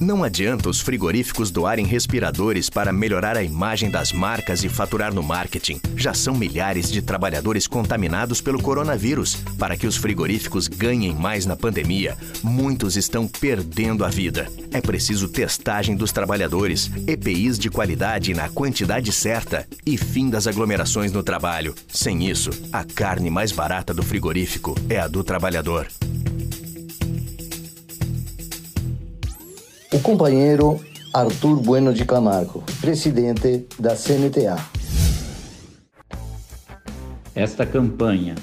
Não adianta os frigoríficos doarem respiradores para melhorar a imagem das marcas e faturar no marketing. Já são milhares de trabalhadores contaminados pelo coronavírus. Para que os frigoríficos ganhem mais na pandemia, muitos estão perdendo a vida. É preciso testagem dos trabalhadores, EPIs de qualidade na quantidade certa e fim das aglomerações no trabalho. Sem isso, a carne mais barata do frigorífico é a do trabalhador. Companheiro Arthur Bueno de Camargo, presidente da CNTA. Esta campanha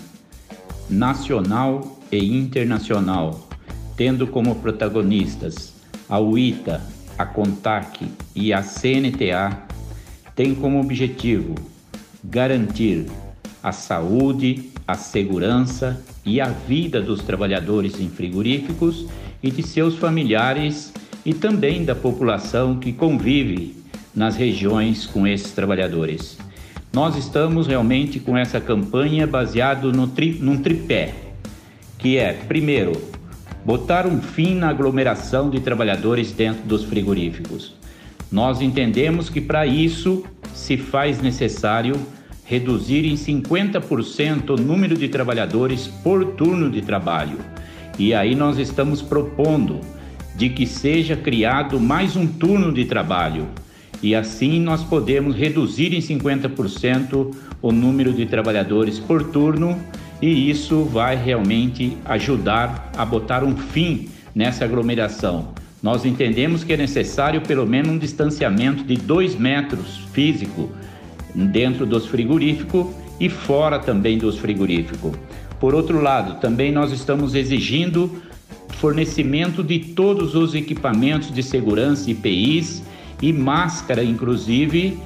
nacional e internacional, tendo como protagonistas a UITA, a CONTAC e a CNTA, tem como objetivo garantir a saúde, a segurança e a vida dos trabalhadores em frigoríficos e de seus familiares e também da população que convive nas regiões com esses trabalhadores. Nós estamos realmente com essa campanha baseado no tri, num tripé, que é, primeiro, botar um fim na aglomeração de trabalhadores dentro dos frigoríficos. Nós entendemos que para isso se faz necessário reduzir em 50% o número de trabalhadores por turno de trabalho. E aí nós estamos propondo de que seja criado mais um turno de trabalho e assim nós podemos reduzir em 50% o número de trabalhadores por turno e isso vai realmente ajudar a botar um fim nessa aglomeração. Nós entendemos que é necessário pelo menos um distanciamento de dois metros físico dentro dos frigoríficos e fora também dos frigoríficos. Por outro lado, também nós estamos exigindo fornecimento de todos os equipamentos de segurança, IPIs e máscara, inclusive,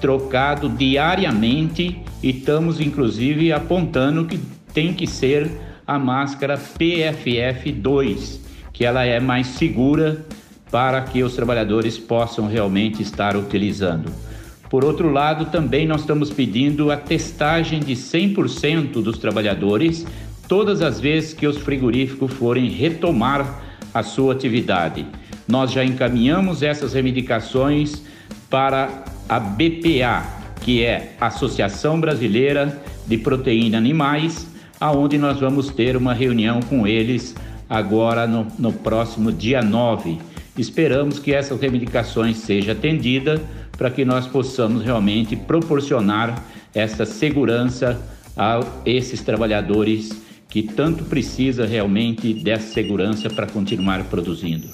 trocado diariamente e estamos, inclusive, apontando que tem que ser a máscara PFF2, que ela é mais segura para que os trabalhadores possam realmente estar utilizando. Por outro lado, também nós estamos pedindo a testagem de 100% dos trabalhadores todas as vezes que os frigoríficos forem retomar a sua atividade. Nós já encaminhamos essas reivindicações para a BPA, que é a Associação Brasileira de Proteína Animais, aonde nós vamos ter uma reunião com eles agora no, no próximo dia 9. Esperamos que essas reivindicações sejam atendidas para que nós possamos realmente proporcionar essa segurança a esses trabalhadores que tanto precisa realmente dessa segurança para continuar produzindo.